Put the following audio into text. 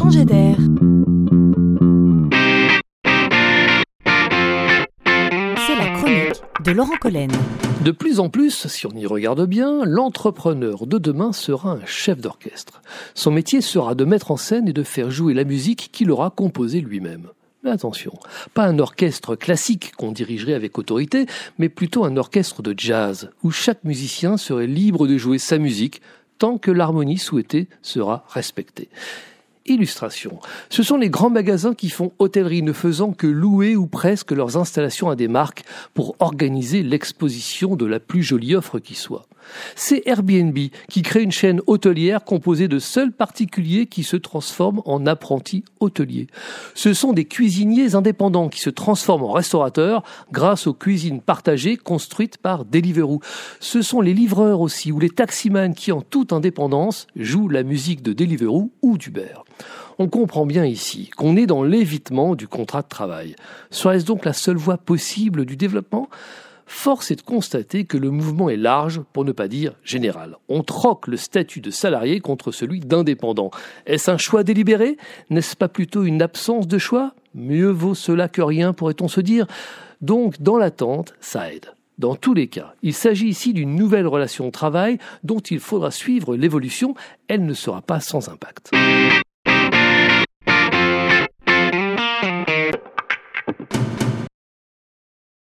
changer d'air. C'est la chronique de Laurent Collen. De plus en plus, si on y regarde bien, l'entrepreneur de demain sera un chef d'orchestre. Son métier sera de mettre en scène et de faire jouer la musique qu'il aura composée lui-même. Mais attention, pas un orchestre classique qu'on dirigerait avec autorité, mais plutôt un orchestre de jazz, où chaque musicien serait libre de jouer sa musique tant que l'harmonie souhaitée sera respectée. Illustration. Ce sont les grands magasins qui font hôtellerie, ne faisant que louer ou presque leurs installations à des marques pour organiser l'exposition de la plus jolie offre qui soit. C'est Airbnb qui crée une chaîne hôtelière composée de seuls particuliers qui se transforment en apprentis hôteliers. Ce sont des cuisiniers indépendants qui se transforment en restaurateurs grâce aux cuisines partagées construites par Deliveroo. Ce sont les livreurs aussi ou les taximans qui en toute indépendance jouent la musique de Deliveroo ou d'Uber. On comprend bien ici qu'on est dans l'évitement du contrat de travail. Serait-ce donc la seule voie possible du développement? Force est de constater que le mouvement est large, pour ne pas dire général. On troque le statut de salarié contre celui d'indépendant. Est-ce un choix délibéré? N'est-ce pas plutôt une absence de choix? Mieux vaut cela que rien, pourrait-on se dire. Donc, dans l'attente, ça aide. Dans tous les cas, il s'agit ici d'une nouvelle relation de travail dont il faudra suivre l'évolution. Elle ne sera pas sans impact.